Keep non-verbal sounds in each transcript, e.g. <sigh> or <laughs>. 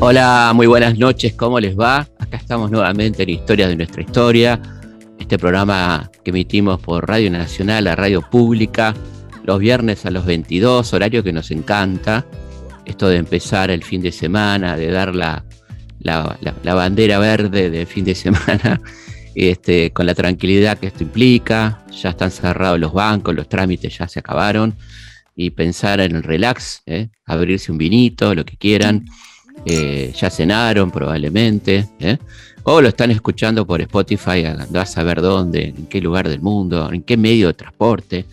Hola, muy buenas noches, ¿cómo les va? Acá estamos nuevamente en Historia de nuestra historia, este programa que emitimos por Radio Nacional, la radio pública, los viernes a los 22, horario que nos encanta, esto de empezar el fin de semana, de dar la, la, bandera verde del fin de semana, este, con la tranquilidad que esto implica, ya están cerrados los bancos, los trámites ya se acabaron, y pensar en el relax, ¿eh? abrirse un vinito, lo que quieran eh, ya cenaron probablemente, ¿eh? o lo están escuchando por Spotify, andás a saber dónde, en qué lugar del mundo, en qué medio de transporte.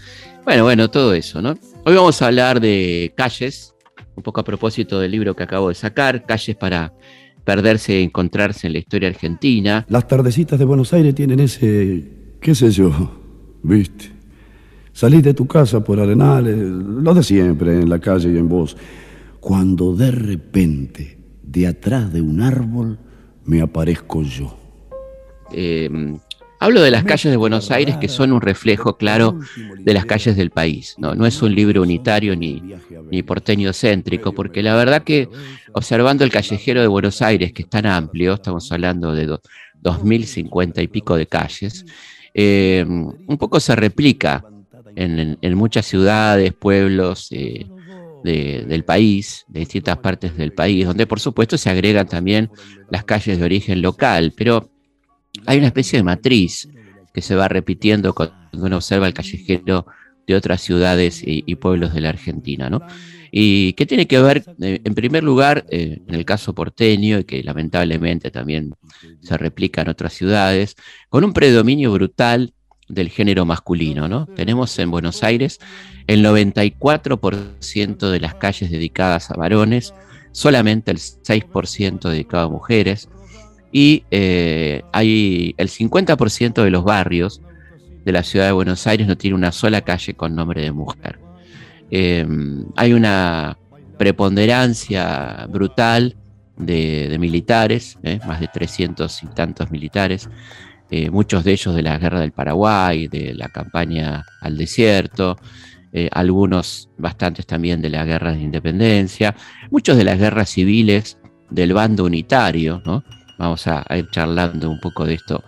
Bueno, bueno, todo eso, ¿no? Hoy vamos a hablar de calles, un poco a propósito del libro que acabo de sacar, calles para perderse y encontrarse en la historia argentina. Las tardecitas de Buenos Aires tienen ese, qué sé yo, viste. Salís de tu casa por Arenales, lo de siempre, en la calle y en vos cuando de repente, de atrás de un árbol, me aparezco yo. Em, hablo de las calles de Buenos Aires que son un reflejo claro de las calles del país. No, no es un libro unitario ni, ni porteño céntrico, porque la verdad que observando el callejero de Buenos Aires, que es tan amplio, estamos hablando de 2.050 y pico de calles, em, un poco se replica en, muchas ciudades, pueblos, eh, del país, de distintas partes del país, donde por supuesto se agregan también las calles de origen local, pero hay una especie de matriz que se va repitiendo cuando uno observa el callejero de otras ciudades y, pueblos de la Argentina, ¿no? Y que tiene que ver, eh, en primer lugar, eh, en el caso porteño, y que lamentablemente también se replica en otras ciudades, con un predominio brutal del género masculino. ¿no? Tenemos en Buenos Aires el 94% de las calles dedicadas a varones, solamente el 6% dedicado a mujeres, y eh, hay el 50% de los barrios de la ciudad de Buenos Aires no tiene una sola calle con nombre de mujer. Eh, hay una preponderancia brutal de, militares, ¿eh? más de 300 y tantos militares, eh, muchos de ellos de la guerra del Paraguay, de la campaña al desierto, eh, algunos bastantes también de la guerra de independencia, muchos de las guerras civiles del bando unitario, ¿no? Vamos a, ir charlando un poco de esto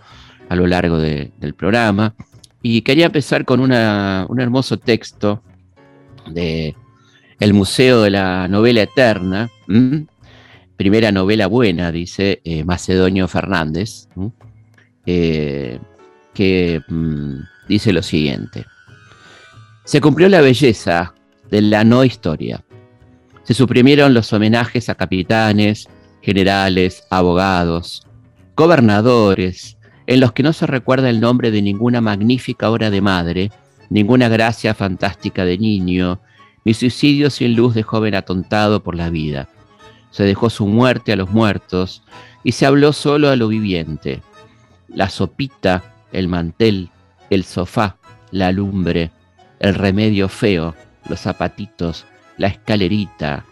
a lo largo del programa. Y quería empezar con un hermoso texto de El Museo de la Novela Eterna, primera novela buena, dice eh, Macedonio Fernández. Eh, que mm, dice lo siguiente. Se cumplió la belleza de la no historia. Se suprimieron los homenajes a capitanes, generales, abogados, gobernadores, en los que no se recuerda el nombre de ninguna magnífica obra de madre, ninguna gracia fantástica de niño, ni suicidio sin luz de joven atontado por la vida. Se dejó su muerte a los muertos y se habló solo a lo viviente la sopita, el mantel, el sofá, la lumbre, el remedio feo, los zapatitos, la escalerita,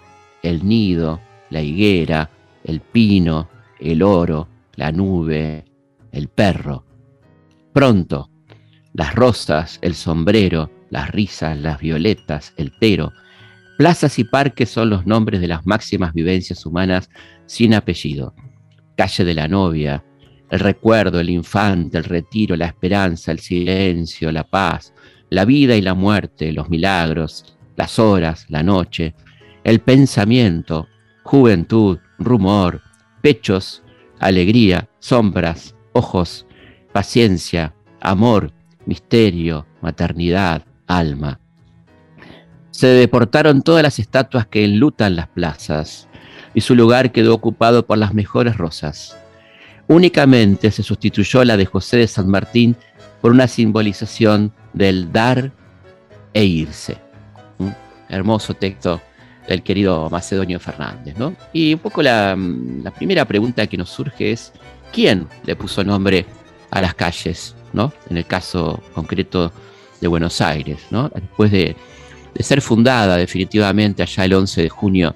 el nido, la higuera, el pino, el oro, la nube, el perro. Pronto, las rosas, el sombrero, las risas, las violetas, el pero, plazas y parques son los nombres de las máximas vivencias humanas sin apellido. Calle de la novia, el recuerdo, el infante, el retiro, la esperanza, el silencio, la paz, la vida y la muerte, los milagros, las horas, la noche, el pensamiento, juventud, rumor, pechos, alegría, sombras, ojos, paciencia, amor, misterio, maternidad, alma. Se deportaron todas las estatuas que enlutan las plazas, y su lugar quedó ocupado por las mejores rosas. Únicamente se sustituyó la de José de San Martín por una simbolización del dar e irse. Hermoso texto del querido Macedonio Fernández. ¿no? Y un poco la, primera pregunta que nos surge es, ¿quién le puso nombre a las calles? ¿no? En el caso concreto de Buenos Aires, ¿no? después de, ser fundada definitivamente allá el 11 de junio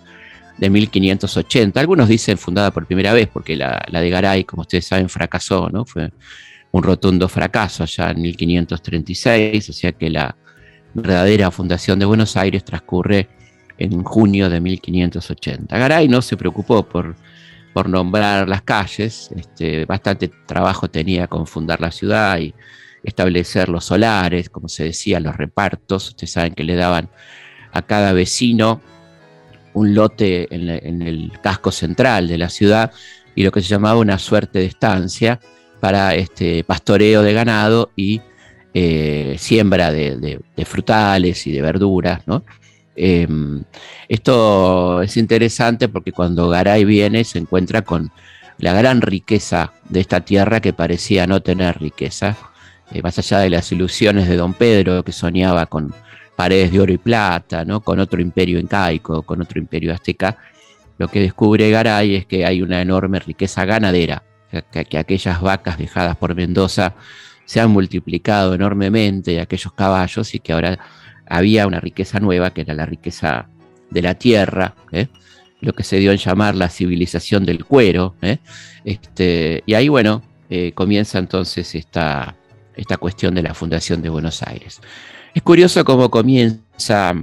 de 1580. Algunos dicen fundada por primera vez, porque la, de Garay, como ustedes saben, fracasó, ¿no? Fue un rotundo fracaso allá en 1536, o sea que la, verdadera fundación de Buenos Aires transcurre en junio de 1580. Garay no se preocupó por, por nombrar las calles, este, bastante trabajo tenía con fundar la ciudad y establecer los solares, como se decía, los repartos. Ustedes saben que le daban a cada vecino un lote en, el casco central de la ciudad y lo que se llamaba una suerte de estancia para este pastoreo de ganado y eh, siembra de, frutales y de verduras. Em, esto es interesante porque cuando Garay viene se encuentra con la gran riqueza de esta tierra que parecía no tener riqueza, eh, más allá de las ilusiones de don Pedro que soñaba con paredes de oro y plata, ¿no? con otro imperio incaico, con otro imperio azteca, lo que descubre Garay es que hay una enorme riqueza ganadera, que, aquellas vacas dejadas por Mendoza se han multiplicado enormemente aquellos caballos y que ahora había una riqueza nueva que era la riqueza de la tierra, ¿eh? lo que se dio en llamar la civilización del cuero. ¿eh? Este, y ahí, bueno, eh, comienza entonces esta, esta cuestión de la fundación de Buenos Aires. Es curioso cómo comienza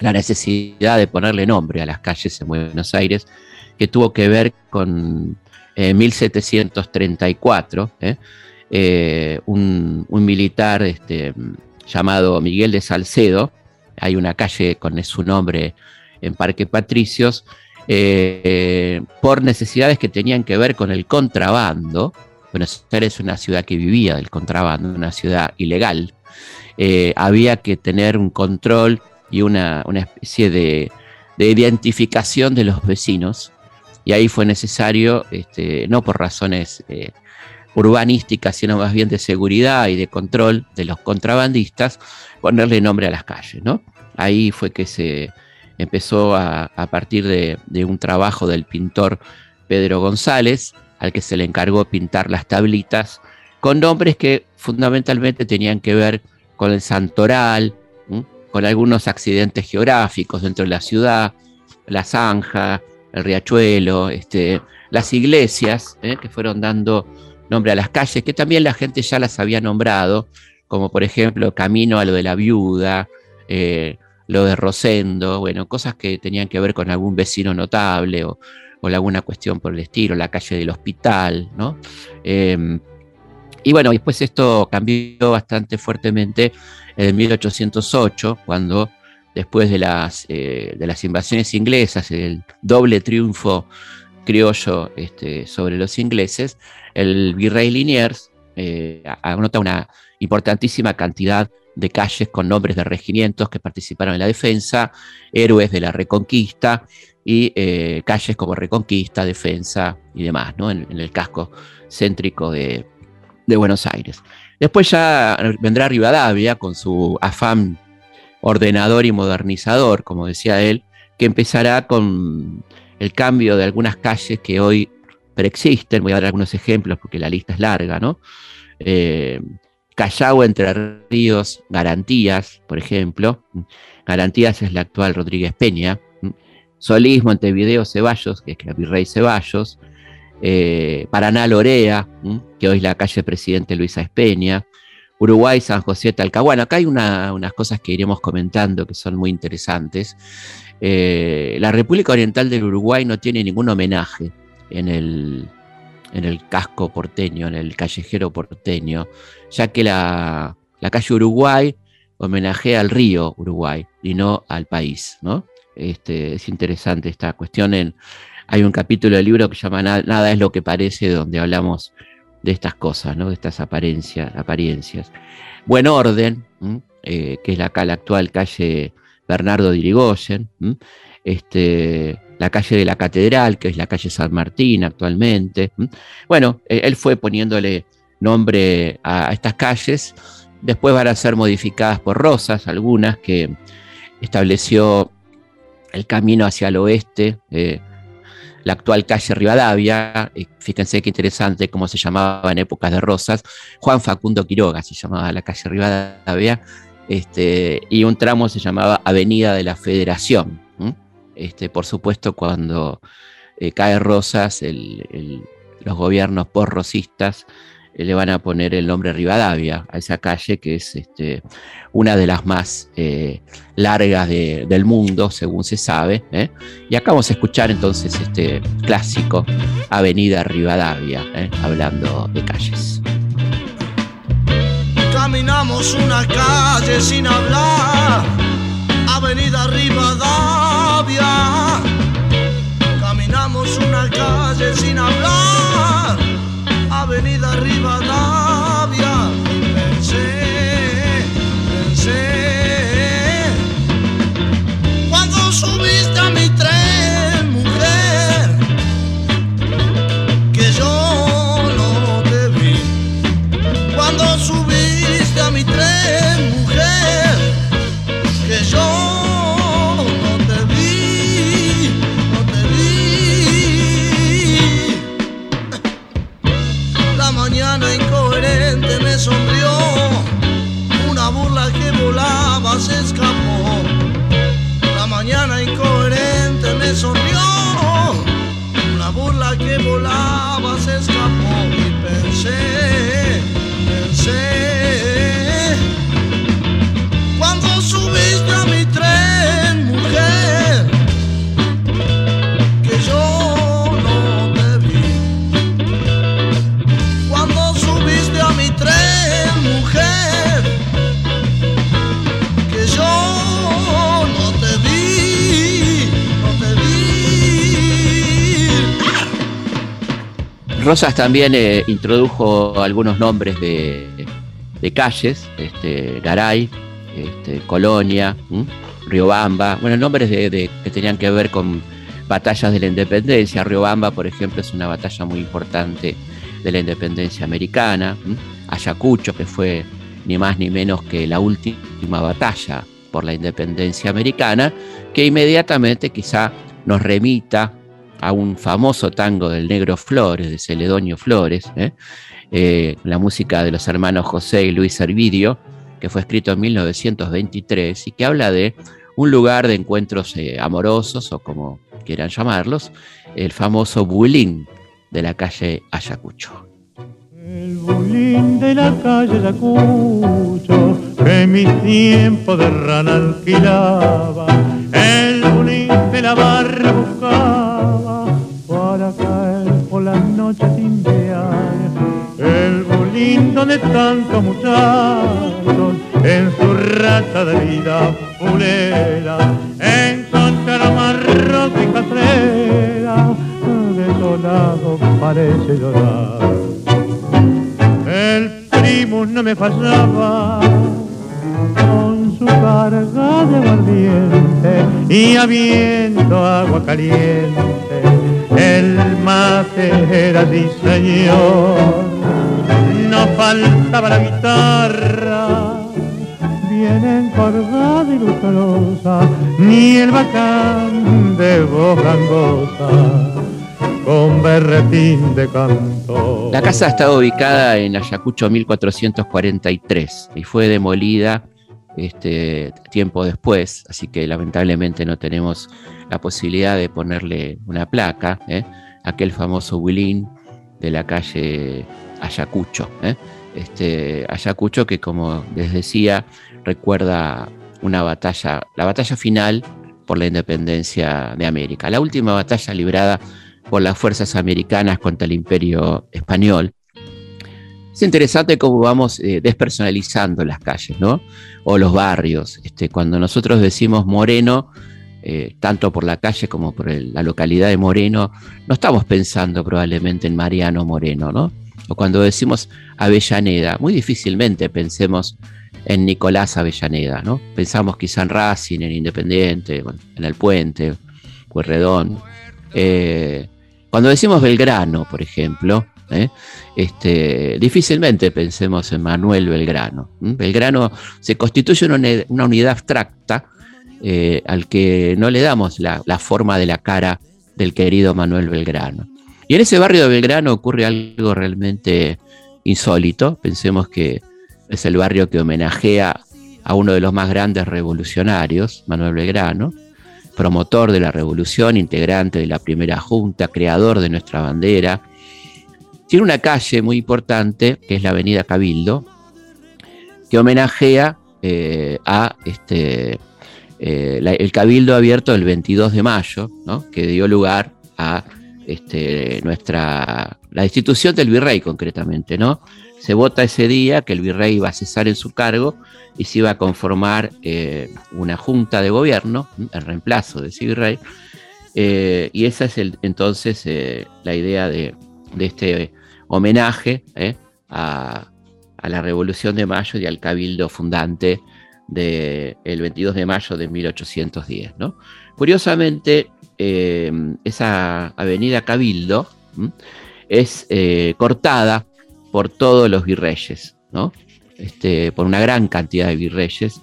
la necesidad de ponerle nombre a las calles en Buenos Aires, que tuvo que ver con 1734, eh, ¿eh? Eh, un, militar este, llamado Miguel de Salcedo, hay una calle con su nombre en Parque Patricios, por necesidades que tenían que ver con el contrabando. Buenos Aires es una ciudad que vivía del contrabando, una ciudad ilegal. había que tener un control y una, especie de, identificación de los vecinos. Y ahí fue necesario, este, no por razones eh, urbanísticas, sino más bien de seguridad y de control de los contrabandistas, ponerle nombre a las calles. ¿no? Ahí fue que se empezó a, partir de, de, un trabajo del pintor Pedro González, al que se le encargó pintar las tablitas con nombres que fundamentalmente tenían que ver con el santoral, con algunos accidentes geográficos dentro de la ciudad, la zanja, el riachuelo, este, las iglesias ¿eh? que fueron dando nombre a las calles, que también la gente ya las había nombrado, como por ejemplo Camino a lo de la Viuda, eh, lo de Rosendo, bueno, cosas que tenían que ver con algún vecino notable o, alguna cuestión por el estilo, la calle del hospital, ¿no? Em, y bueno, después esto cambió bastante fuertemente en 1808, cuando después de las, eh, de las invasiones inglesas, el doble triunfo criollo este, sobre los ingleses, el virrey Liniers eh, anota una importantísima cantidad de calles con nombres de regimientos que participaron en la defensa, héroes de la Reconquista y eh, calles como Reconquista, Defensa y demás, ¿no? en, el casco céntrico de, de Buenos Aires. Después ya vendrá Rivadavia con su afán ordenador y modernizador, como decía él, que empezará con el cambio de algunas calles que hoy preexisten. Voy a dar algunos ejemplos porque la lista es larga, ¿no? Eh, Callao, Entre Ríos, Garantías, por ejemplo. Garantías es la actual Rodríguez Peña. Solís, Montevideo, Ceballos, que es el virrey Ceballos. Eh, Paraná Lorea, que hoy es la calle Presidente Luisa Espeña, Uruguay, San José, Talcahuano. Acá hay unas cosas que iremos comentando que son muy interesantes. Eh, la República Oriental del Uruguay no tiene ningún homenaje en el, en el casco porteño, en el callejero porteño, ya que la, calle Uruguay homenajea al río Uruguay y no al país. ¿no? Este, es interesante esta cuestión en, hay un capítulo del libro que se llama Nada es lo que parece, donde hablamos de estas cosas, ¿no? de estas apariencias. apariencias. Buen orden, eh, que es la, la, actual calle Bernardo de Irigoyen, este, la calle de la Catedral, que es la calle San Martín actualmente. Bueno, eh, él fue poniéndole nombre a, estas calles, después van a ser modificadas por Rosas, algunas que estableció el camino hacia el oeste. Eh, la actual calle Rivadavia, fíjense qué interesante cómo se llamaba en épocas de Rosas, Juan Facundo Quiroga se llamaba la calle Rivadavia, este, y un tramo se llamaba Avenida de la Federación. Este, por supuesto, cuando eh, cae Rosas, los gobiernos por-rosistas le van a poner el nombre Rivadavia a esa calle, que es este, una de las más eh, largas del mundo, según se sabe. ¿eh? Y acá vamos a escuchar entonces este clásico, Avenida Rivadavia, ¿eh? hablando de calles. Caminamos una calle sin hablar, Avenida Rivadavia. Una calle sin hablar. Avenida Rivadavia También eh, introdujo algunos nombres de, calles, este, Garay, este, Colonia, Riobamba, bueno, nombres que tenían que ver con batallas de la independencia. Riobamba, por ejemplo, es una batalla muy importante de la independencia americana. Ayacucho, que fue ni más ni menos que la última batalla por la independencia americana, que inmediatamente quizá nos remita a un famoso tango del negro Flores, de Celedonio Flores, ¿eh? Eh, la música de los hermanos José y Luis Arvidio, que fue escrito en 1923 y que habla de un lugar de encuentros eh, amorosos o como quieran llamarlos, el famoso bulín de la calle Ayacucho. El bulín de la calle Ayacucho, que mi tiempo de rana alquilaba, el bulín de la barra donde tantos muchachos en su racha de vida fulera encontraron marrón y catrera, desolado parece llorar el primo no me fallaba con su carga de aguardiente y habiendo agua caliente. El mate era así, señor. Faltaba la guitarra, bien encorvada y lustrosa, ni el bacán de voz con berretín de canto. La casa estaba ubicada en Ayacucho 1443 y fue demolida este, tiempo después, así que lamentablemente no tenemos la posibilidad de ponerle una placa, ¿eh? aquel famoso Willín de la calle Ayacucho. ¿eh? Este, Ayacucho que como les decía recuerda una batalla, la batalla final por la independencia de América, la última batalla librada por las fuerzas americanas contra el imperio español. Es interesante cómo vamos eh, despersonalizando las calles, ¿no? O los barrios. Este, cuando nosotros decimos Moreno, eh, tanto por la calle como por la localidad de Moreno, no estamos pensando probablemente en Mariano Moreno, ¿no? O cuando decimos Avellaneda, muy difícilmente pensemos en Nicolás Avellaneda, ¿no? Pensamos quizá en Racing, en Independiente, en El Puente, Pueyrredón. Eh, cuando decimos Belgrano, por ejemplo, ¿eh? este, difícilmente pensemos en Manuel Belgrano. Belgrano se constituye una, unidad abstracta eh, al que no le damos la, forma de la cara del querido Manuel Belgrano. Y en ese barrio de Belgrano ocurre algo realmente insólito. Pensemos que es el barrio que homenajea a uno de los más grandes revolucionarios, Manuel Belgrano, promotor de la revolución, integrante de la primera junta, creador de nuestra bandera, tiene una calle muy importante, que es la Avenida Cabildo, que homenajea eh, a este, eh, el Cabildo abierto el 22 de mayo, que dio lugar a este, nuestra, la institución del virrey concretamente, ¿no? Se vota ese día que el virrey iba a cesar en su cargo y se iba a conformar eh, una junta de gobierno, el reemplazo de ese virrey, y esa es entonces la idea de, de este homenaje a, a la Revolución de Mayo y al Cabildo fundante del 22 de mayo de 1810. ¿no? Curiosamente, eh, esa avenida Cabildo es eh, cortada por todos los virreyes, ¿no? Este, por una gran cantidad de virreyes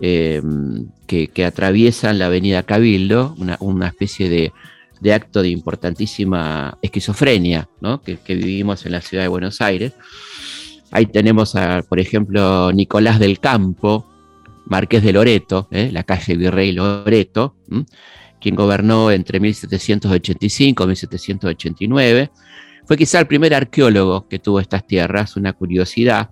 eh, que, atraviesan la avenida Cabildo, una, especie de, acto de importantísima esquizofrenia ¿no? que, que, vivimos en la ciudad de Buenos Aires. Ahí tenemos, a, por ejemplo, Nicolás del Campo, Marqués de Loreto, ¿eh? la calle Virrey Loreto, quien gobernó entre 1785 y 1789. Fue quizá el primer arqueólogo que tuvo estas tierras, una curiosidad,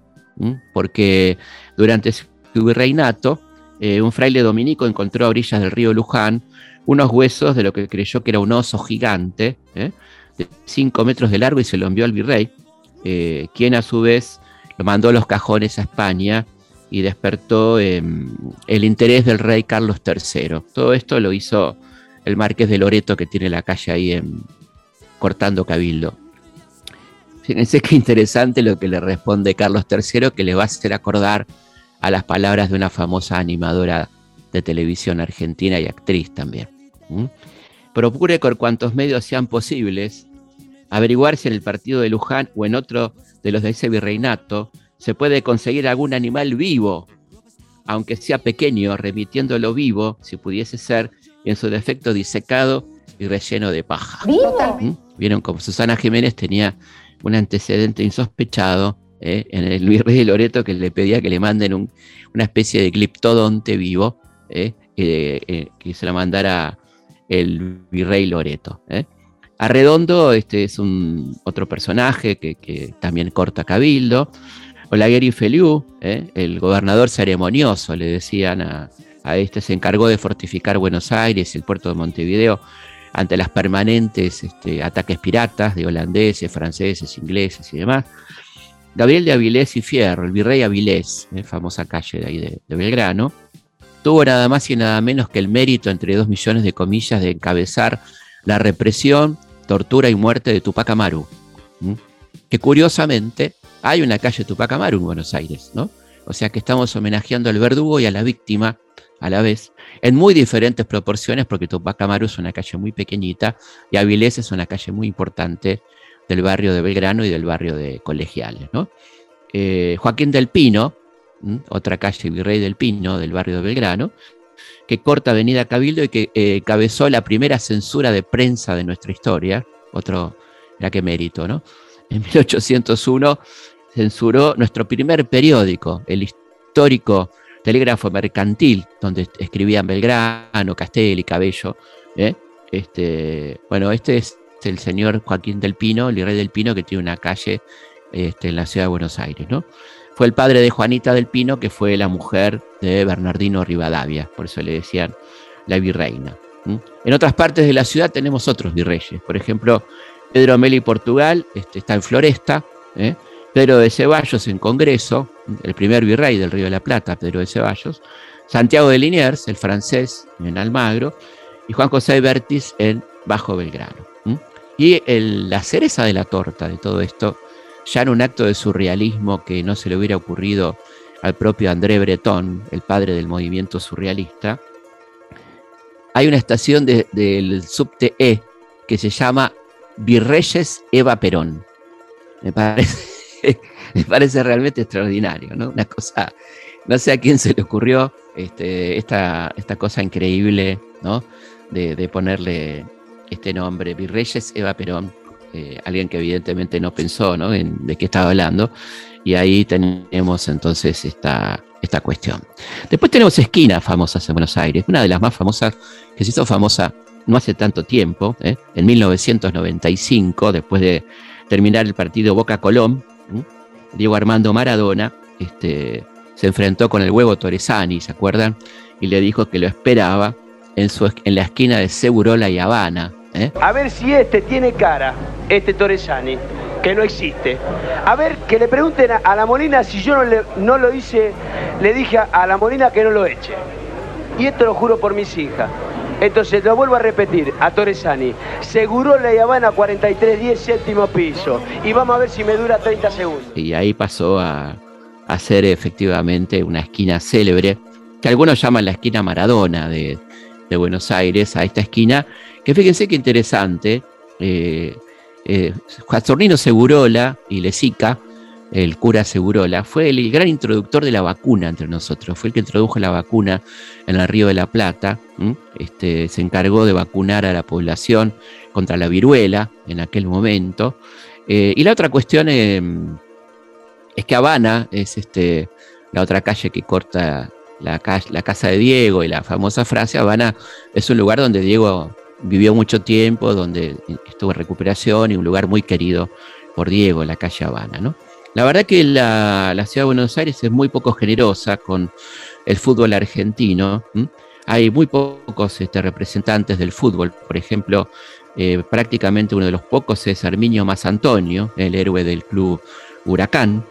porque durante su virreinato, eh, un fraile dominico encontró a orillas del río Luján unos huesos de lo que creyó que era un oso gigante, ¿eh? de 5 metros de largo, y se lo envió al virrey, quien a su vez lo mandó los cajones a España y despertó em, el interés del rey Carlos III. Todo esto lo hizo el marqués de Loreto que tiene la calle ahí en, cortando Cabildo. Fíjense qué interesante lo que le responde Carlos III, que le va a hacer acordar a las palabras de una famosa animadora de televisión argentina y actriz también. Procure con cuantos medios sean posibles averiguar si en el partido de Luján o en otro de los de ese virreinato, se puede conseguir algún animal vivo, aunque sea pequeño, remitiéndolo vivo, si pudiese ser, en su defecto disecado y relleno de paja. ¿Mm? Vieron como Susana Jiménez tenía un antecedente insospechado ¿eh? en el virrey de Loreto que le pedía que le manden una especie de cliptodonte vivo ¿eh? Eh, que se lo mandara el virrey Loreto. Arredondo este es un otro personaje que, también corta cabildo. Olaguer Feliu, ¿eh? el gobernador ceremonioso, le decían a, este, se encargó de fortificar Buenos Aires el puerto de Montevideo ante las permanentes este, ataques piratas de holandeses, franceses, ingleses y demás. Gabriel de Avilés y Fierro, el virrey Avilés, ¿eh? famosa calle de ahí de, Belgrano, tuvo nada más y nada menos que el mérito, entre dos millones de comillas, de encabezar la represión tortura y muerte de Tupac Amaru. Que curiosamente hay una calle Tupac Amaru en Buenos Aires, ¿no? O sea que estamos homenajeando al verdugo y a la víctima a la vez, en muy diferentes proporciones, porque Tupac Amaru es una calle muy pequeñita y Avilés es una calle muy importante del barrio de Belgrano y del barrio de Colegiales, ¿no? Eh, Joaquín del Pino, otra calle Virrey del Pino del barrio de Belgrano, que corta Avenida Cabildo y que eh, cabezó la primera censura de prensa de nuestra historia, otro, era que mérito, ¿no? En 1801 censuró nuestro primer periódico, el histórico Telégrafo Mercantil, donde escribían Belgrano, Castelli, Cabello. ¿eh? Este, bueno, este es el señor Joaquín del Pino, el rey del Pino, que tiene una calle este, en la ciudad de Buenos Aires, ¿no? fue el padre de Juanita del Pino, que fue la mujer de Bernardino Rivadavia, por eso le decían la virreina. En otras partes de la ciudad tenemos otros virreyes, por ejemplo, Pedro Meli Portugal este, está en Floresta, ¿eh? Pedro de Ceballos en Congreso, el primer virrey del Río de la Plata, Pedro de Ceballos, Santiago de Liniers, el francés, en Almagro, y Juan José Bertis en Bajo Belgrano. Y la cereza de la torta de todo esto ya en un acto de surrealismo que no se le hubiera ocurrido al propio André Breton, el padre del movimiento surrealista, hay una estación del subte E que se llama Virreyes Eva Perón. Me parece, <laughs> me parece realmente extraordinario, ¿no? Una cosa, no sé a quién se le ocurrió este, esta, esta cosa increíble, ¿no? De, ponerle este nombre, Virreyes Eva Perón, eh, alguien que evidentemente no pensó ¿no? De qué estaba hablando, y ahí tenemos entonces esta, esta cuestión. Después tenemos esquinas famosas en Buenos Aires, una de las más famosas que se hizo famosa no hace tanto tiempo, ¿eh? en 1995, después de, terminar el partido Boca Colón, Diego Armando Maradona este, se enfrentó con el huevo Torresani, ¿se acuerdan? Y le dijo que lo esperaba en, su, en la esquina de Segurola y Habana. ¿eh? A ver si este tiene cara, este Torresani, que no existe. A ver, que le pregunten a, la Molina si yo no, le, no lo hice, le dije a la Molina que no lo eche. Y esto lo juro por mis hijas. Entonces lo vuelvo a repetir a Torresani. Seguro la Habana 4310, séptimo piso. Y vamos a ver si me dura 30 segundos. Y ahí pasó a, a ser efectivamente una esquina célebre, que algunos llaman la esquina Maradona de, Buenos Aires, a esta esquina, que fíjense qué interesante. Eh, eh, Segurola y Lesica el cura Segurola, fue el gran introductor de la vacuna entre nosotros, fue el que introdujo la vacuna en el Río de la Plata, este, se encargó de vacunar a la población contra la viruela en aquel momento. Eh, y la otra cuestión em, es que Habana es este, la otra calle que corta la, casa de Diego y la famosa frase, Habana es un lugar donde Diego vivió mucho tiempo, donde estuvo en recuperación y un lugar muy querido por Diego, la calle Habana. La verdad que la, ciudad de Buenos Aires es muy poco generosa con el fútbol argentino. Hay muy pocos este, representantes del fútbol. Por ejemplo, eh, prácticamente uno de los pocos es Arminio Más Antonio, el héroe del club Huracán.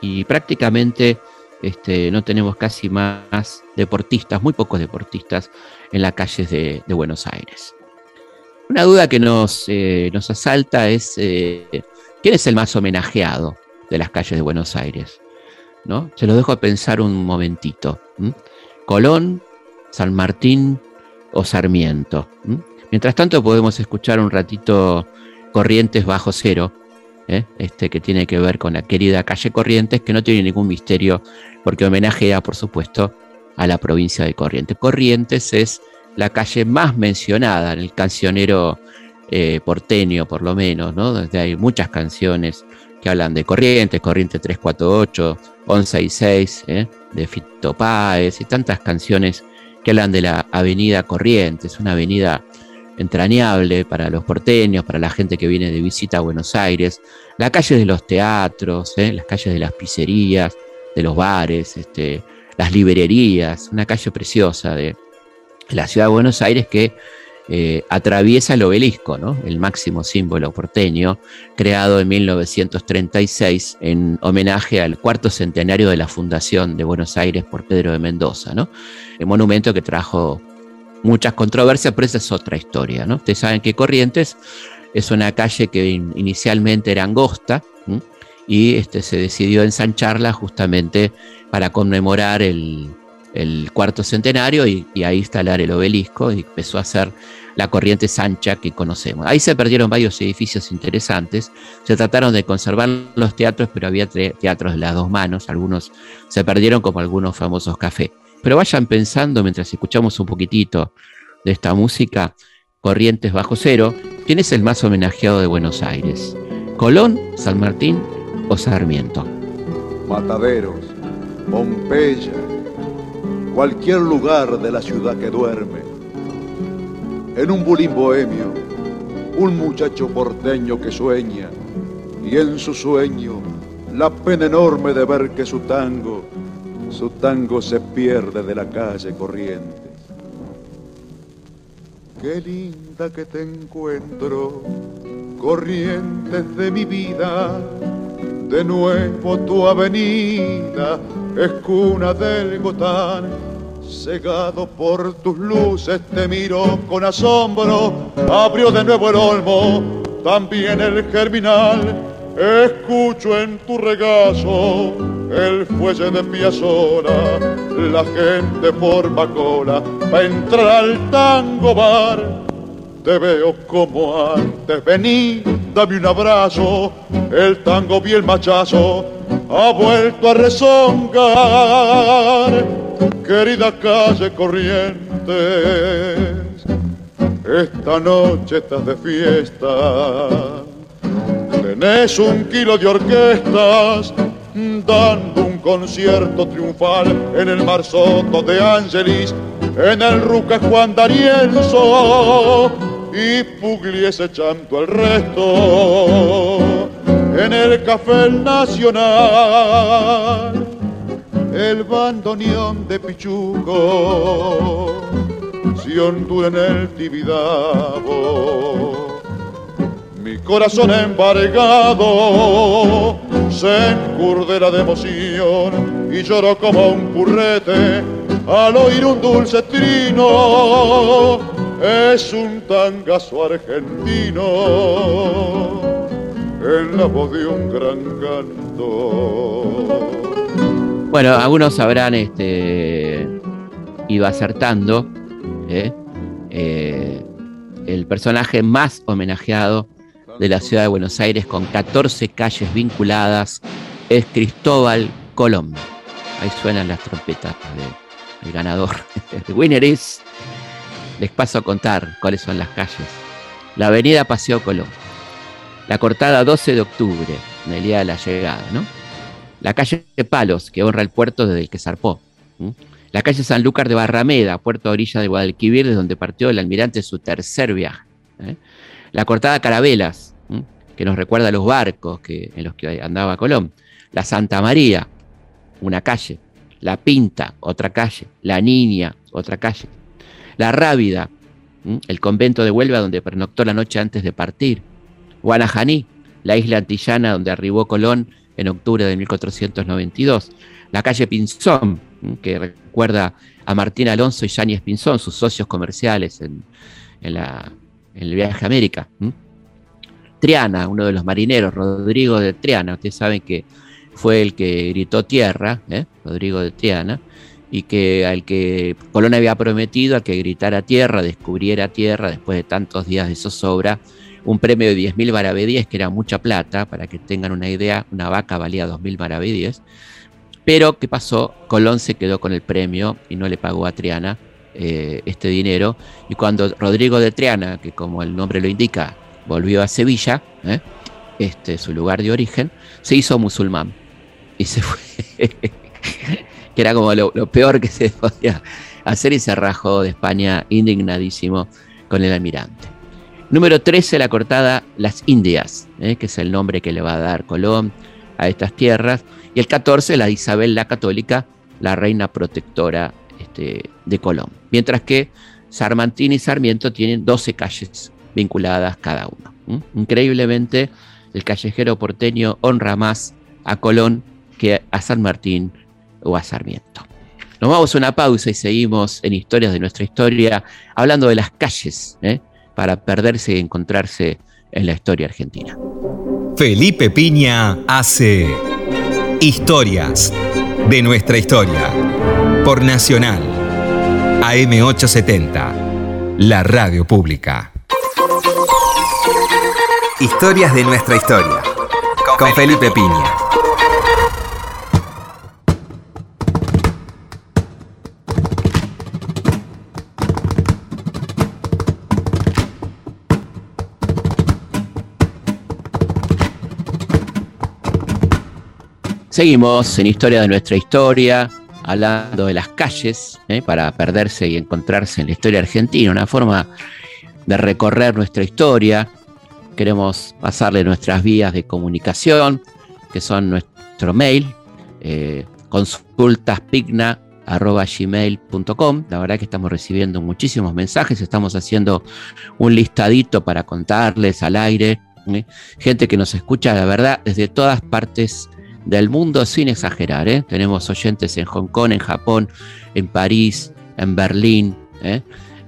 Y prácticamente este, no tenemos casi más deportistas, muy pocos deportistas en las calles de, Buenos Aires. Una duda que nos, eh, asalta es eh, quién es el más homenajeado de las calles de Buenos Aires. ¿no? Se lo dejo a pensar un momentito. Colón, San Martín o Sarmiento. Mientras tanto podemos escuchar un ratito Corrientes bajo cero, ¿eh? este que tiene que ver con la querida calle Corrientes, que no tiene ningún misterio porque homenajea, por supuesto, a la provincia de Corrientes. Corrientes es la calle más mencionada en el cancionero eh, porteño, por lo menos, ¿no? Donde hay muchas canciones que hablan de Corrientes, Corriente 348, 166, ¿eh? de Fito Páez y tantas canciones que hablan de la avenida Corrientes, una avenida entrañable para los porteños, para la gente que viene de visita a Buenos Aires, la calle de los teatros, ¿eh? las calles de las pizzerías, de los bares, este, las librerías, una calle preciosa de la ciudad de Buenos Aires que eh, atraviesa el obelisco, el máximo símbolo porteño, creado en 1936 en homenaje al cuarto centenario de la fundación de Buenos Aires por Pedro de Mendoza. El monumento que trajo muchas controversias, pero esa es otra historia. ¿no? Ustedes saben que Corrientes es una calle que inicialmente era angosta y este, se decidió ensancharla justamente para conmemorar el, el cuarto centenario y, ahí instalar el obelisco y empezó a ser la corriente sancha que conocemos. Ahí se perdieron varios edificios interesantes, se trataron de conservar los teatros, pero había teatros de las dos manos, algunos se perdieron como algunos famosos cafés. Pero vayan pensando mientras escuchamos un poquitito de esta música, Corrientes bajo cero, ¿quién es el más homenajeado de Buenos Aires? ¿Colón, San Martín o Sarmiento? Mataderos, Pompeya, cualquier lugar de la ciudad que duerme. En un bulín bohemio, un muchacho porteño que sueña, y en su sueño la pena enorme de ver que su tango, su tango se pierde de la calle corriente. Qué linda que te encuentro, corrientes de mi vida, de nuevo tu avenida es cuna del Gotán. Cegado por tus luces te miro con asombro, abrió de nuevo el olmo, también el germinal. Escucho en tu regazo el fuelle de Piazzola, la gente forma cola para entrar al tango bar. Te veo como antes, vení, dame un abrazo, el tango vi el machazo ha vuelto a rezongar, querida calle Corrientes. Esta noche estás de fiesta, tenés un kilo de orquestas dando un concierto triunfal en el Marsoto de Ángelis, en el Ruca Juan D'Arienzo y Pugliese echando el resto en el café nacional, el bandoneón de Pichuco se ondula en el Tibidabo. Mi corazón embargado se encurdera de emoción y lloro como un currete al oír un dulce trino. Es un tangazo argentino en la voz de un gran canto. Bueno, algunos habrán este, ido acertando. ¿eh? Eh, el personaje más homenajeado de la ciudad de Buenos Aires, con 14 calles vinculadas, es Cristóbal Colón. Ahí suenan las trompetas del ganador. <laughs> El winner is. Les paso a contar cuáles son las calles. La avenida Paseo Colón. La cortada 12 de octubre, el día de la llegada, ¿no? La calle de Palos, que honra el puerto desde el que zarpó. La calle San Lúcar de Barrameda, puerto a orilla de Guadalquivir, desde donde partió el almirante su tercer viaje. ¿eh? La cortada Carabelas, que nos recuerda a los barcos que, en los que andaba Colón. La Santa María, una calle. La Pinta, otra calle. La Niña, otra calle. La Rábida, el convento de Huelva donde pernoctó la noche antes de partir. Guanajaní, la isla antillana donde arribó Colón en octubre de 1492. La calle Pinzón, que recuerda a Martín Alonso y Yáñez Pinzón, sus socios comerciales en, el viaje a América. Triana, uno de los marineros, Rodrigo de Triana, ustedes saben que fue el que gritó tierra, ¿eh? Rodrigo de Triana, y que al que Colón había prometido a que gritara tierra, descubriera tierra después de tantos días de zozobra, un premio de 10.000 maravedíes, que era mucha plata, para que tengan una idea, una vaca valía 2.000 maravedíes. Pero, ¿qué pasó? Colón se quedó con el premio y no le pagó a Triana eh, este dinero. Y cuando Rodrigo de Triana, que como el nombre lo indica, volvió a Sevilla, ¿eh? este, su lugar de origen, se hizo musulmán. Y se fue. <laughs> que era como lo, peor que se <laughs> podía hacer y se rajó de España indignadísimo con el almirante. Número 13, la cortada Las Indias, ¿eh? que es el nombre que le va a dar Colón a estas tierras. Y el 14, la Isabel la Católica, la reina protectora este, de Colón. Mientras que Sarmantín y Sarmiento tienen 12 calles vinculadas cada uno. Increíblemente, el callejero porteño honra más a Colón que a San Martín o a Sarmiento. Nos vamos a una pausa y seguimos en Historias de nuestra historia, hablando de las calles, ¿eh? para perderse y encontrarse en la historia argentina. Felipe Piña hace Historias de nuestra historia por Nacional AM870, la radio pública. Historias de nuestra historia con Felipe Piña. Seguimos en Historia de nuestra historia, hablando de las calles, ¿eh? para perderse y encontrarse en la historia argentina, una forma de recorrer nuestra historia. Queremos pasarle nuestras vías de comunicación, que son nuestro mail, eh, consultaspigna.gmail.com. La verdad que estamos recibiendo muchísimos mensajes, estamos haciendo un listadito para contarles al aire. ¿eh? Gente que nos escucha, la verdad, desde todas partes del mundo sin exagerar. ¿eh? Tenemos oyentes en Hong Kong, en Japón, en París, en Berlín, ¿eh?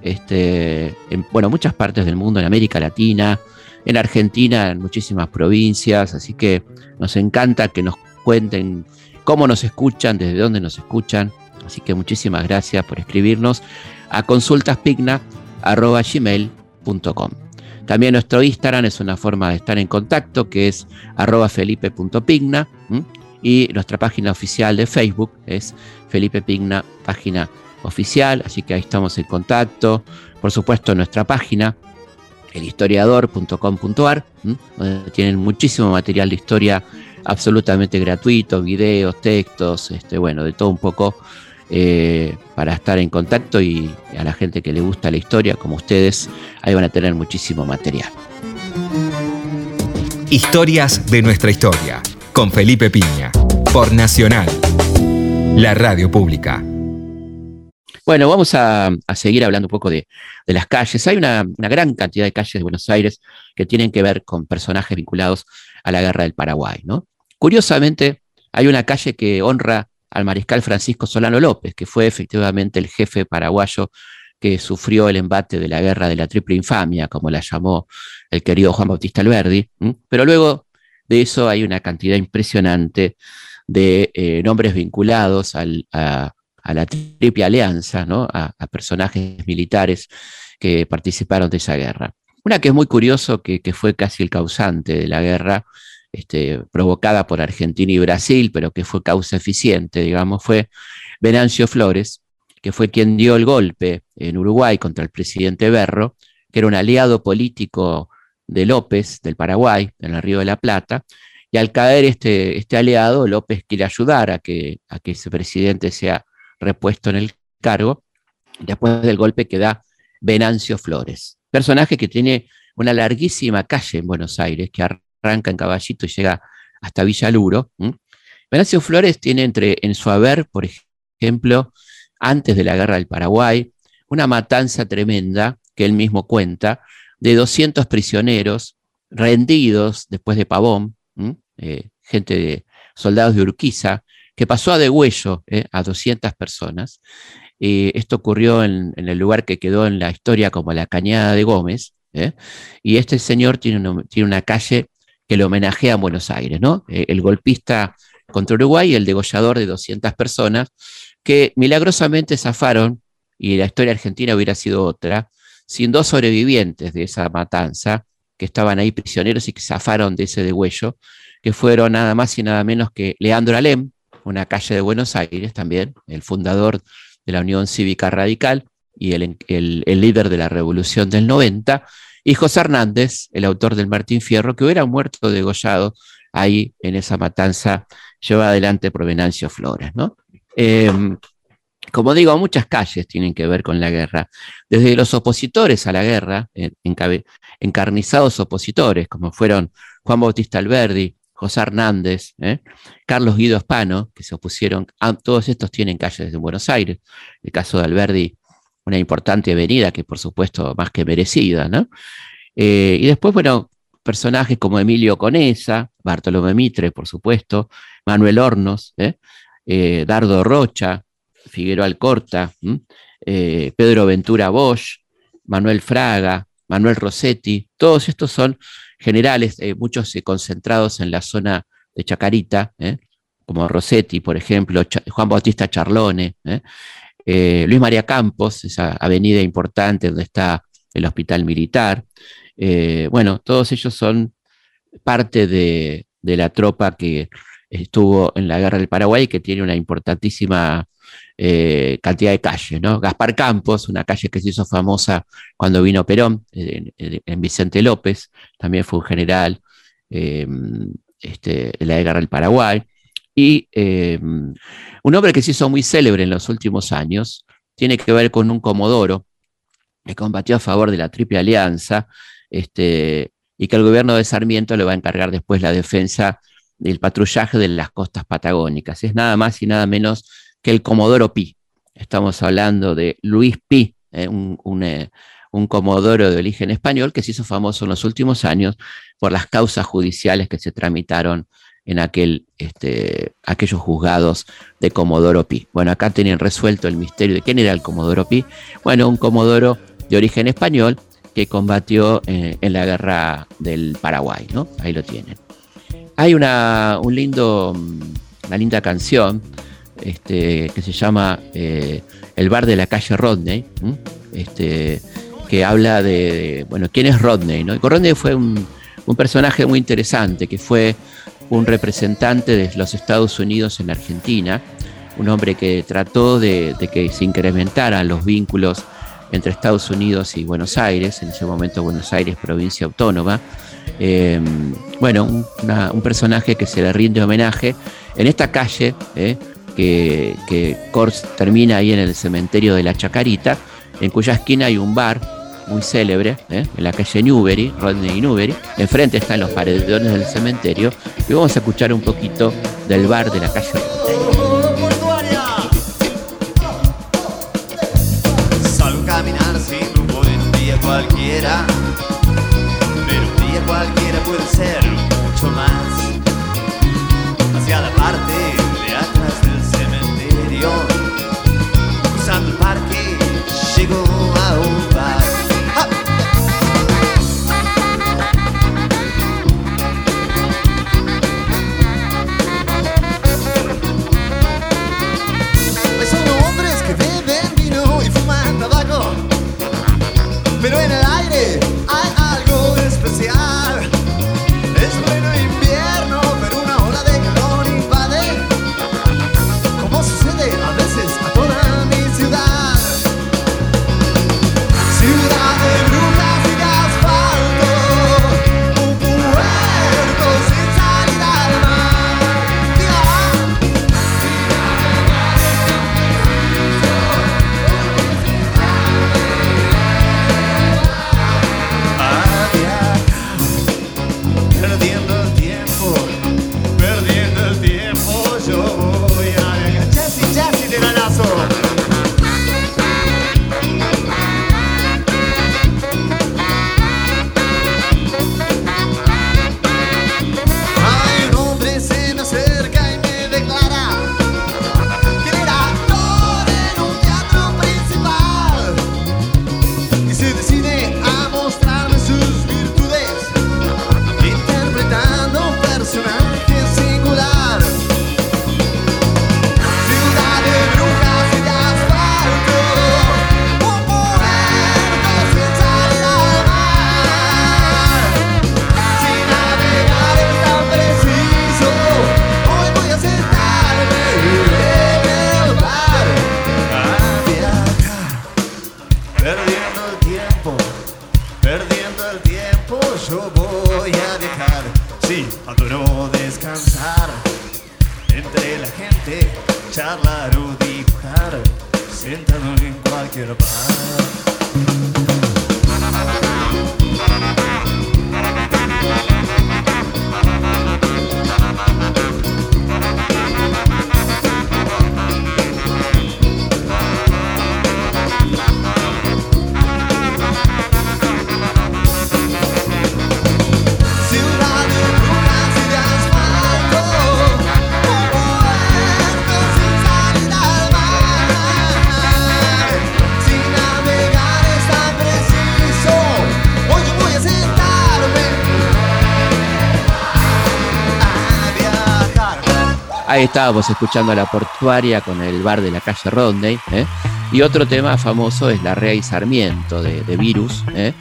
este, en bueno, muchas partes del mundo, en América Latina, en Argentina, en muchísimas provincias. Así que nos encanta que nos cuenten cómo nos escuchan, desde dónde nos escuchan. Así que muchísimas gracias por escribirnos a consultaspigna.gmail.com. También nuestro Instagram es una forma de estar en contacto, que es arroba felipe.pigna. Y nuestra página oficial de Facebook es Felipe Pigna, página oficial. Así que ahí estamos en contacto. Por supuesto, nuestra página, elhistoriador.com.ar, donde tienen muchísimo material de historia absolutamente gratuito, videos, textos, este, bueno, de todo un poco eh, para estar en contacto y a la gente que le gusta la historia, como ustedes, ahí van a tener muchísimo material. Historias de nuestra historia, con Felipe Piña, por Nacional, la radio pública. Bueno, vamos a, seguir hablando un poco de, las calles. Hay una, gran cantidad de calles de Buenos Aires que tienen que ver con personajes vinculados a la guerra del Paraguay. ¿no? Curiosamente, hay una calle que honra al mariscal Francisco Solano López, que fue efectivamente el jefe paraguayo que sufrió el embate de la guerra de la triple infamia, como la llamó el querido Juan Bautista Alberdi. Pero luego de eso hay una cantidad impresionante de eh, nombres vinculados a, la triple alianza, ¿no? a, personajes militares que participaron de esa guerra. Una que es muy curioso, que, fue casi el causante de la guerra, este, provocada por Argentina y Brasil, pero que fue causa eficiente, digamos, fue Venancio Flores, que fue quien dio el golpe en Uruguay contra el presidente Berro, que era un aliado político de López, del Paraguay, en el Río de la Plata, y al caer este, este aliado, López quiere ayudar a que, a que ese presidente sea repuesto en el cargo, después del golpe que da Venancio Flores, personaje que tiene una larguísima calle en Buenos Aires, que arranca en Caballito y llega hasta Villaluro. Venancio Flores tiene entre, en su haber, por ejemplo, antes de la guerra del Paraguay, una matanza tremenda que él mismo cuenta, de 200 prisioneros rendidos después de Pavón, eh, gente de soldados de Urquiza, que pasó a degüello eh, a 200 personas. esto ocurrió en, el lugar que quedó en la historia como la Cañada de Gómez, eh, y este señor tiene tiene una calle que le homenajea a Buenos Aires, ¿no? el golpista contra Uruguay y el degollador de 200 personas, que milagrosamente zafaron, y la historia argentina hubiera sido otra, sin dos sobrevivientes de esa matanza, que estaban ahí prisioneros y que zafaron de ese degüello, que fueron nada más y nada menos que Leandro Alem, una calle de Buenos Aires también, el fundador de la Unión Cívica Radical y el, el líder de la Revolución del 90, y José Hernández, el autor del Martín Fierro, que hubiera muerto degollado ahí en esa matanza llevada adelante por Venancio Flores. ¿no? Em, como digo, muchas calles tienen que ver con la guerra. Desde los opositores a la guerra, encarnizados opositores, como fueron Juan Bautista Alberdi, José Hernández, ¿eh? Carlos Guido Espano, que se opusieron, todos estos tienen calles en Buenos Aires. El caso de Alberdi, una importante avenida que por supuesto más que merecida, ¿no? Eh, y después, bueno, personajes como Emilio Conesa, Bartolomé Mitre, por supuesto, Manuel Hornos, ¿eh? Eh, Dardo Rocha, Figueroa Alcorta, Pedro Ventura Bosch, Manuel Fraga, Manuel Rossetti, todos estos son generales, muchos concentrados en la zona de Chacarita, como Rossetti, por ejemplo, Juan Bautista Charlone, Luis María Campos, esa avenida importante donde está el hospital militar. bueno, todos ellos son parte de la tropa que estuvo en la guerra del Paraguay, que tiene una importantísima eh, cantidad de calles, ¿no? Gaspar Campos, una calle que se hizo famosa cuando vino Perón, en, Vicente López, también fue un general este, en la guerra del Paraguay. Y em, un hombre que se hizo muy célebre en los últimos años tiene que ver con un comodoro que combatió a favor de la Triple Alianza este, y que el gobierno de Sarmiento le va a encargar después la defensa del patrullaje de las costas patagónicas. Es nada más y nada menos que el Comodoro Pi. Estamos hablando de Luis Pi, eh, eh, un, comodoro de origen español que se hizo famoso en los últimos años por las causas judiciales que se tramitaron en aquel, este, aquellos juzgados de Comodoro Pi. Bueno, acá tienen resuelto el misterio de quién era el Comodoro Pi. Bueno, un comodoro de origen español que combatió eh, en la guerra del Paraguay, ¿no? Ahí lo tienen. Hay una, un lindo, una linda canción este, que se llama eh, El bar de la calle Rodney, este, que habla de, bueno, quién es Rodney. ¿no? Rodney fue un, personaje muy interesante, que fue un representante de los Estados Unidos en Argentina, un hombre que trató de, que se incrementaran los vínculos entre Estados Unidos y Buenos Aires, en ese momento Buenos Aires provincia autónoma, Em, bueno, un, personaje que se le rinde homenaje en esta calle, eh, que, que termina ahí en el cementerio de la Chacarita, en cuya esquina hay un bar muy célebre, ¿eh? en la calle Newbery, Rodney Newbery. Enfrente están los paredones del cementerio. Y vamos a escuchar un poquito del bar de la calle Salgo a caminar sin rumbo en día cualquiera. Pero un día cualquiera puede ser mucho más. Hacia la parte Estábamos escuchando a la portuaria con el bar de la calle Rodney. ¿eh? Y otro tema famoso es La Rea y Sarmiento de, Virus, ¿eh?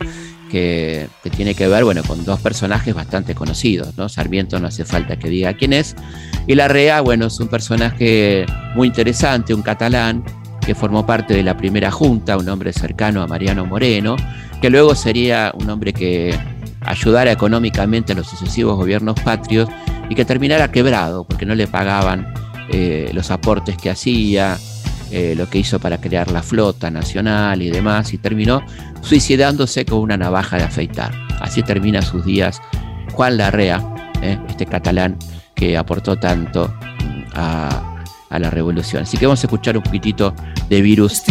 que, tiene que ver bueno, con dos personajes bastante conocidos. ¿no? Sarmiento no hace falta que diga quién es. Y La Rea, bueno, es un personaje muy interesante, un catalán que formó parte de la primera junta, un hombre cercano a Mariano Moreno, que luego sería un hombre que ayudara económicamente a los sucesivos gobiernos patrios y que terminara quebrado porque no le pagaban eh, los aportes que hacía, eh, lo que hizo para crear la flota nacional y demás, y terminó suicidándose con una navaja de afeitar. Así termina sus días Juan Larrea, eh, este catalán que aportó tanto mm, a, la revolución. Así que vamos a escuchar un poquitito de virus.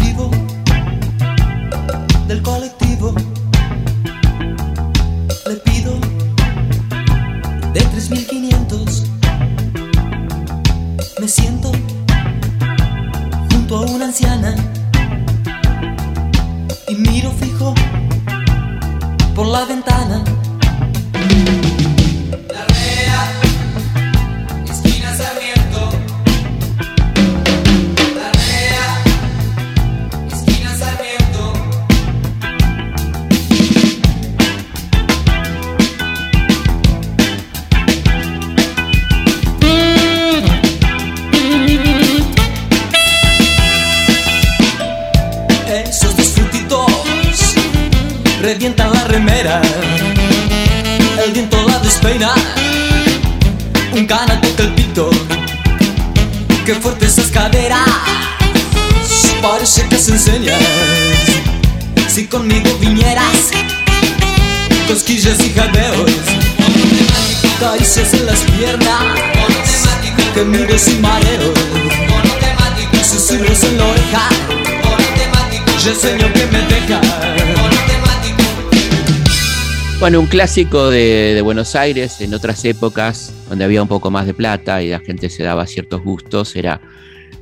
Bueno, un clásico de, Buenos Aires en otras épocas, donde había un poco más de plata y la gente se daba ciertos gustos, era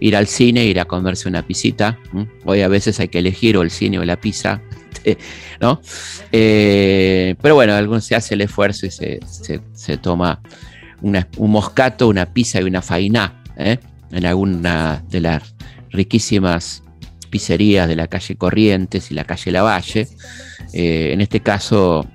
ir al cine, ir a comerse una pisita. Hoy a veces hay que elegir o el cine o la pizza, <laughs> ¿no? Eh, pero bueno, algunos se hace el esfuerzo y se, se- toma un moscato, una pizza y una fainá ¿eh? en alguna de las riquísimas pizzerías de la calle Corrientes y la calle Lavalle. Eh, en este caso,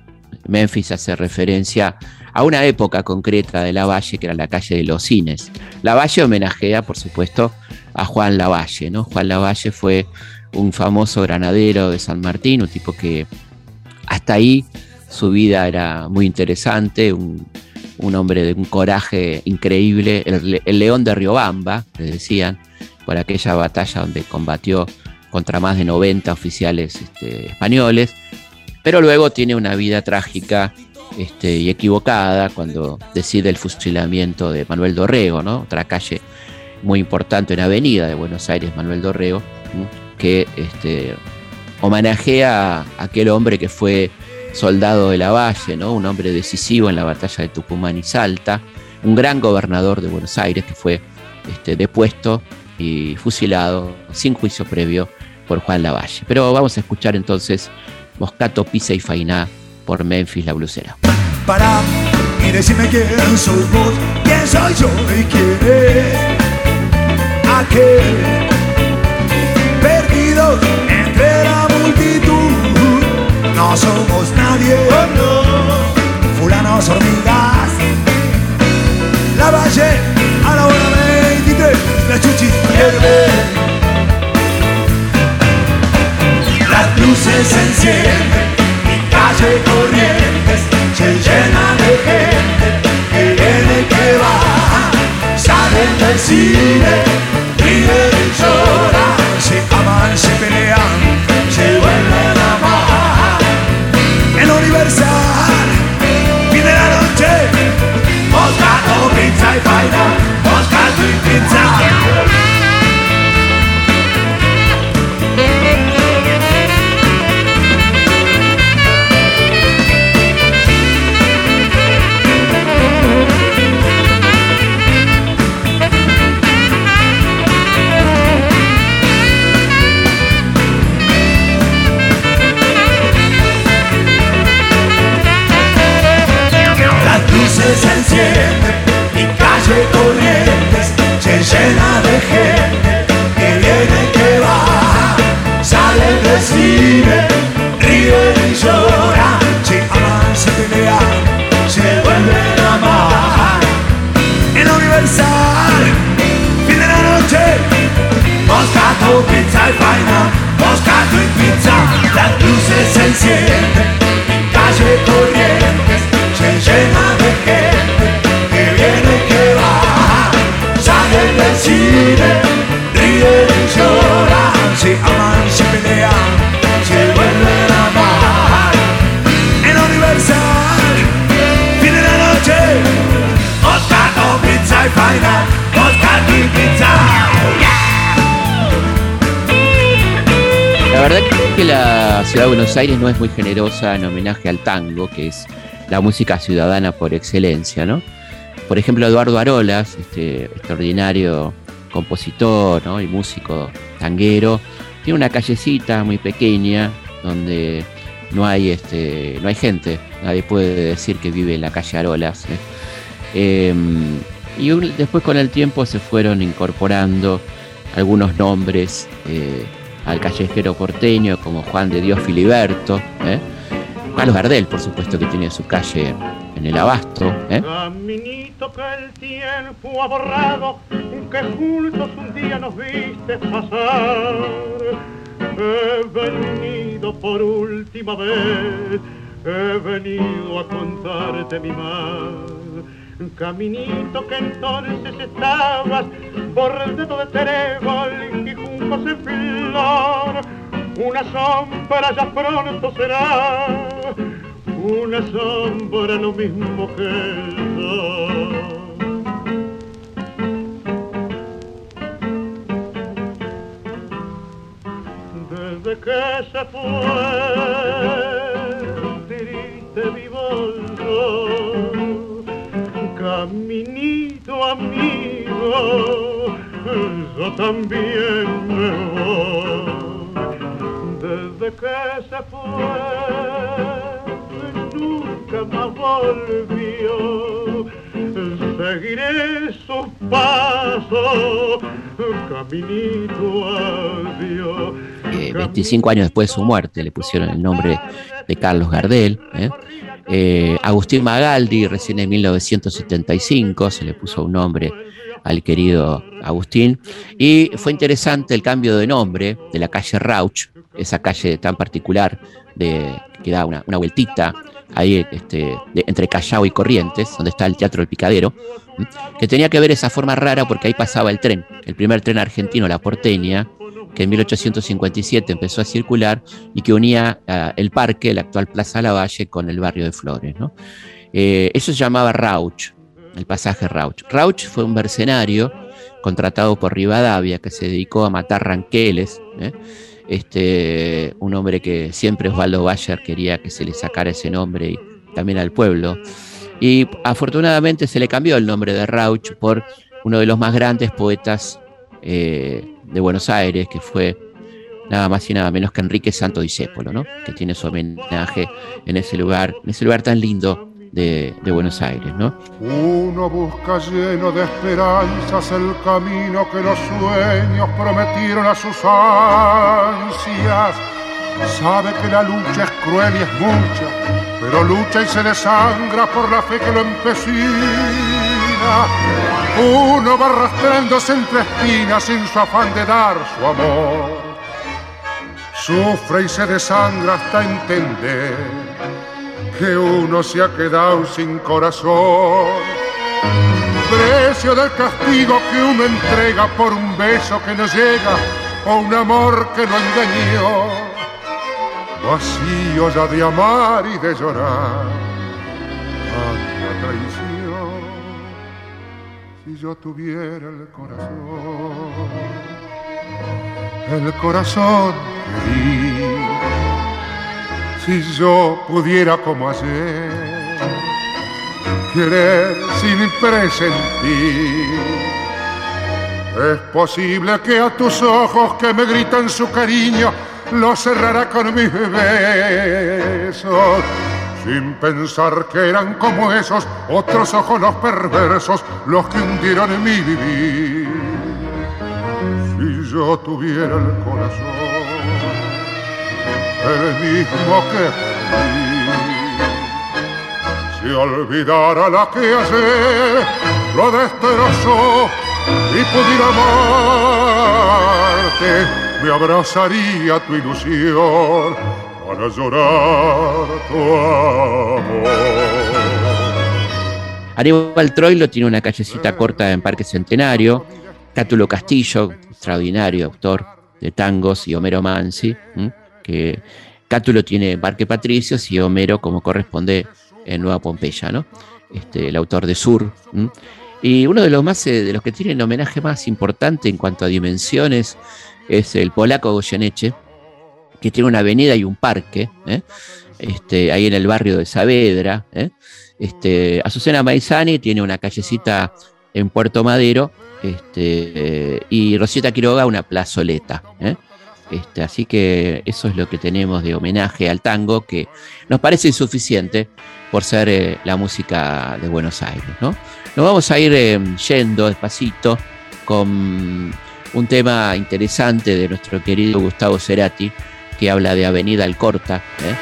Memphis hace referencia a una época concreta de Lavalle, que era la calle de los cines. Lavalle homenajea, por supuesto, a Juan Lavalle, ¿no? Juan Lavalle fue un famoso granadero de San Martín, un tipo que hasta ahí su vida era muy interesante, un, hombre de un coraje increíble, el, le- el león de Riobamba, le decían, por aquella batalla donde combatió contra más de 90 oficiales este, españoles, pero luego tiene una vida trágica este, y equivocada cuando decide el fusilamiento de Manuel Dorrego, ¿no? otra calle muy importante, una avenida de Buenos Aires, Manuel Dorrego, que este, homenajea a aquel hombre que fue soldado de la Valle, ¿no? un hombre decisivo en la batalla de Tucumán y Salta, un gran gobernador de Buenos Aires que fue este, depuesto y fusilado sin juicio previo por Juan Lavalle. Pero vamos a escuchar entonces Moscato, Pisa y Fainá por Memphis la Blusera. Pará y decime quién sos vos, quién soy yo y quién es aquel perdido entre la multitud. No somos nadie, fulanos hormigas. La valle a la hora 23, la chuchis hierve. Luces se encienden y calle corrientes se llena de gente que viene que va. Salen del cine, ríen y lloran, Aires no es muy generosa en homenaje al tango, que es la música ciudadana por excelencia, ¿no? Por ejemplo, Eduardo Arolas, este extraordinario compositor ¿no? y músico tanguero, tiene una callecita muy pequeña donde no hay, este, no hay gente, nadie puede decir que vive en la calle Arolas. ¿eh? Eh, y después con el tiempo se fueron incorporando algunos nombres eh, al callejero porteño, como Juan de Dios Filiberto, ¿eh? Carlos Gardel, por supuesto, que tiene su calle en el Abasto. ¿eh? Caminito que el tiempo ha borrado, que juntos un día nos viste pasar. He venido por última vez, he venido a contarte mi mal. Caminito que entonces estabas bordeado de trébol y juncos en flor. Una sombra ya pronto será una sombra lo mismo que el sol. Desde que se fue, triste mi bolso, caminito amigo, yo también me voy. Desde que se fue, nunca más volvió. Seguiré sus pasos, caminito adiós. Eh, 25 años después de su muerte le pusieron el nombre de Carlos Gardel. ¿eh? Eh, Agustín Magaldi, recién en 1975, se le puso un nombre al querido Agustín. Y fue interesante el cambio de nombre de la calle Rauch, esa calle tan particular de, que da una, una vueltita ahí este, entre Callao y Corrientes, donde está el Teatro del Picadero, que tenía que ver esa forma rara porque ahí pasaba el tren, el primer tren argentino, la porteña, que en 1857 empezó a circular y que unía ah, el parque, la actual Plaza Lavalle, con el barrio de Flores. Eh, eso se llamaba Rauch, el pasaje Rauch. Rauch fue un mercenario contratado por Rivadavia que se dedicó a matar ranqueles. ¿eh? Este, un hombre que siempre Osvaldo Bayer quería que se le sacara ese nombre y también al pueblo. Y afortunadamente se le cambió el nombre de Rauch por uno de los más grandes poetas eh, de Buenos Aires, que fue nada más y nada menos que Enrique Santo Discépolo, ¿no? que tiene su homenaje en ese lugar, en ese lugar tan lindo de, Buenos Aires. ¿no? Uno busca lleno de esperanzas el camino que los sueños prometieron a sus ansias. Sabe que la lucha es cruel y es mucha, pero lucha y se desangra por la fe que lo empecina. Uno va arrastrándose entre espinas sin su afán de dar su amor. Sufre y se desangra hasta entender que uno se ha quedado sin corazón. Precio del castigo que uno entrega por un beso que no llega o un amor que lo engañó. Vacío ya de amar y de llorar. Traición. Si yo tuviera el corazón, el corazón que di si yo pudiera como ayer querer sin presentir. Es posible que a tus ojos que me gritan su cariño lo cerrara con mis besos. Sin pensar que eran como esos otros ojos los perversos los que hundieron en mi vivir. Si yo tuviera el corazón el mismo que perdí. Si olvidara la que ayer lo destrozó y pudiera amarte, me abrazaría tu ilusión para llorar tu amor. Aníbal Troilo tiene una callecita corta en Parque Centenario. Cátulo Castillo, extraordinario autor de tangos, y Homero Mansi, ¿m? Que Cátulo tiene Parque Patricios y Homero, como corresponde, en Nueva Pompeya, ¿no? Este, el autor de Sur. Y uno de los más eh, de los que tiene el homenaje más importante en cuanto a dimensiones es el polaco Goyeneche, que tiene una avenida y un parque, ¿eh? este, ahí en el barrio de Saavedra. ¿eh? Este, Azucena Maizani tiene una callecita en Puerto Madero este, y Rosita Quiroga una plazoleta. Este, así que eso es lo que tenemos de homenaje al tango, que nos parece insuficiente por ser eh, la música de Buenos Aires. ¿no? Nos vamos a ir eh, yendo despacito con un tema interesante de nuestro querido Gustavo Cerati, que habla de Avenida Alcorta. ¿eh?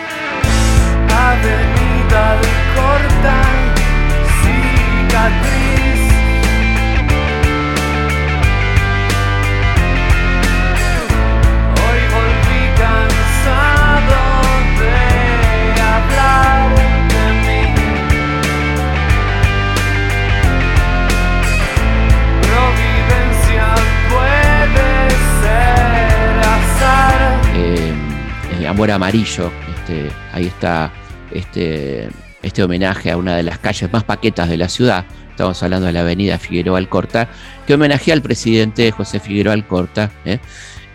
Avenida de corta cicatriz. Amor Amarillo, este, ahí está este, este homenaje a una de las calles más paquetas de la ciudad. Estamos hablando de la avenida Figueroa Alcorta, que homenajea al presidente José Figueroa Alcorta, ¿eh?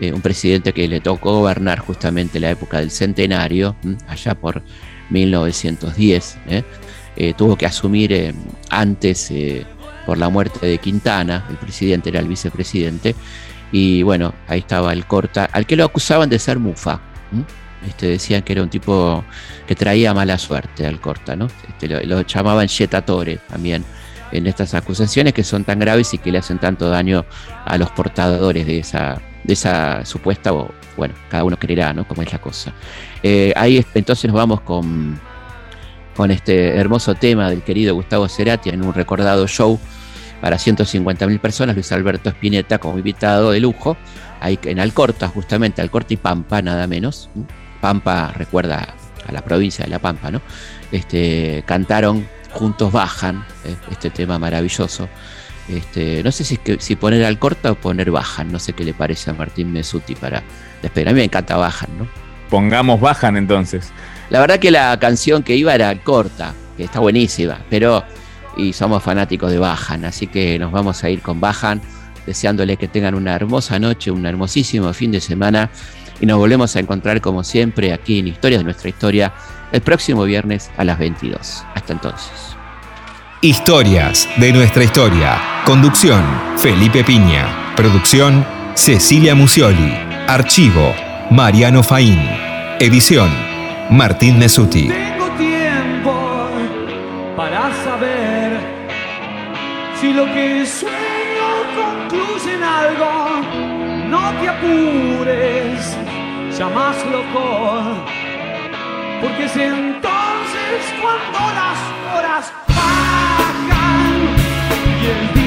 Eh, un presidente que le tocó gobernar justamente la época del centenario, allá por 1910. ¿eh? tuvo que asumir antes por la muerte de Quintana, el presidente era el vicepresidente, y bueno, ahí estaba el Corta, al que lo acusaban de ser mufa. Este, decían que era un tipo que traía mala suerte al Corta, ¿no? Este, lo, llamaban Yetatore también en estas acusaciones que son tan graves y que le hacen tanto daño a los portadores de esa, de esa supuesta, o bueno, cada uno creerá, ¿no? Cómo es la cosa. Eh, ahí entonces nos vamos con, con este hermoso tema del querido Gustavo Cerati en un recordado show para 150.000 personas, Luis Alberto Spinetta como invitado de lujo, ahí en Alcorta, justamente, Alcorta y Pampa, nada menos. Pampa recuerda a la provincia de La Pampa, ¿no? Este, cantaron Juntos Bajan, eh, este tema maravilloso. Este, no sé si, si poner Alcorta o poner Bajan, no sé qué le parece a Martín Mesuti para despedir. A mí me encanta Bajan, ¿no? Pongamos Bajan entonces. La verdad que la canción que iba era Alcorta, que está buenísima, pero y somos fanáticos de Bajan, así que nos vamos a ir con Bajan, deseándole que tengan una hermosa noche, un hermosísimo fin de semana y nos volvemos a encontrar como siempre aquí en Historias de nuestra historia el próximo viernes a las 22. Hasta entonces. Historias de nuestra historia. Conducción, Felipe Piña. Producción, Cecilia Musioli. Archivo, Mariano Faín. Edición, Martín Mesuti. Tengo tiempo para saber si lo que sueño No te apures llamas loco, porque es entonces cuando las horas bajan y el día